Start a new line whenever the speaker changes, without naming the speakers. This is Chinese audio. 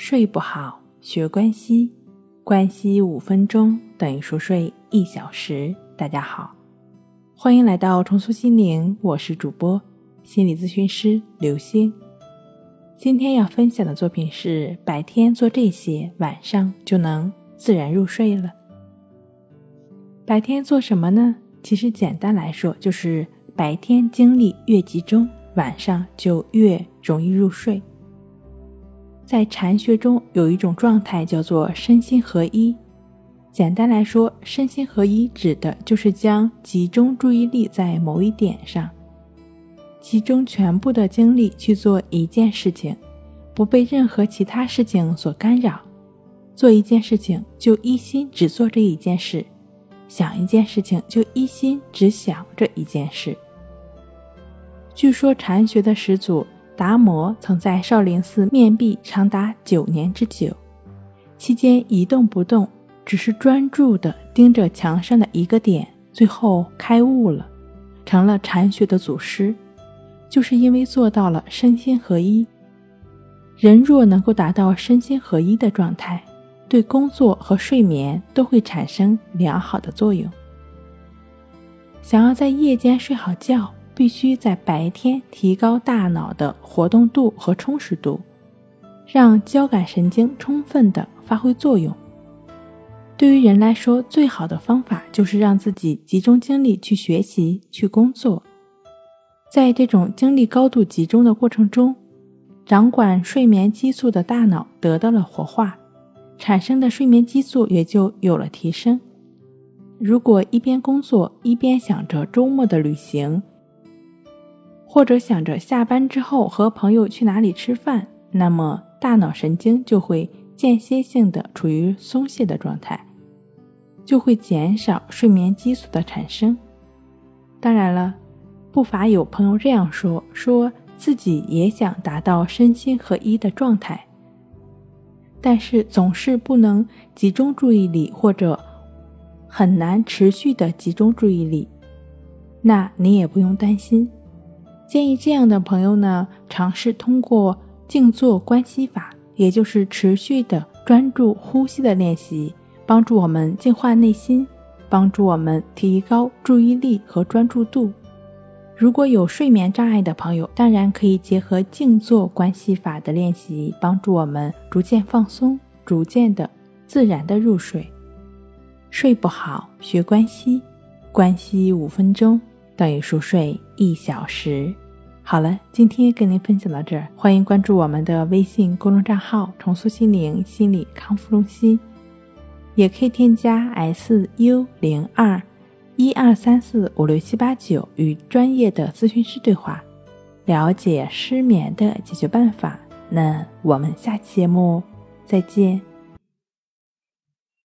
睡不好，学关西，关西五分钟等于熟睡一小时。大家好，欢迎来到重塑心灵，我是主播心理咨询师刘星。今天要分享的作品是：白天做这些，晚上就能自然入睡了。白天做什么呢？其实简单来说，就是白天精力越集中，晚上就越容易入睡。在禅学中有一种状态叫做身心合一。简单来说，身心合一指的就是将集中注意力在某一点上，集中全部的精力去做一件事情，不被任何其他事情所干扰。做一件事情就一心只做这一件事，想一件事情就一心只想这一件事。据说禅学的始祖。达摩曾在少林寺面壁长达九年之久，期间一动不动，只是专注地盯着墙上的一个点，最后开悟了，成了禅学的祖师。就是因为做到了身心合一。人若能够达到身心合一的状态，对工作和睡眠都会产生良好的作用。想要在夜间睡好觉。必须在白天提高大脑的活动度和充实度，让交感神经充分的发挥作用。对于人来说，最好的方法就是让自己集中精力去学习、去工作。在这种精力高度集中的过程中，掌管睡眠激素的大脑得到了活化，产生的睡眠激素也就有了提升。如果一边工作一边想着周末的旅行，或者想着下班之后和朋友去哪里吃饭，那么大脑神经就会间歇性的处于松懈的状态，就会减少睡眠激素的产生。当然了，不乏有朋友这样说，说自己也想达到身心合一的状态，但是总是不能集中注意力，或者很难持续的集中注意力。那你也不用担心。建议这样的朋友呢，尝试通过静坐观息法，也就是持续的专注呼吸的练习，帮助我们净化内心，帮助我们提高注意力和专注度。如果有睡眠障碍的朋友，当然可以结合静坐观息法的练习，帮助我们逐渐放松，逐渐的自然的入睡。睡不好，学关息，关息五分钟。等于熟睡一小时。好了，今天跟您分享到这儿，欢迎关注我们的微信公众账号“重塑心灵心理康复中心”，也可以添加 s u 零二一二三四五六七八九与专业的咨询师对话，了解失眠的解决办法。那我们下期节目再见。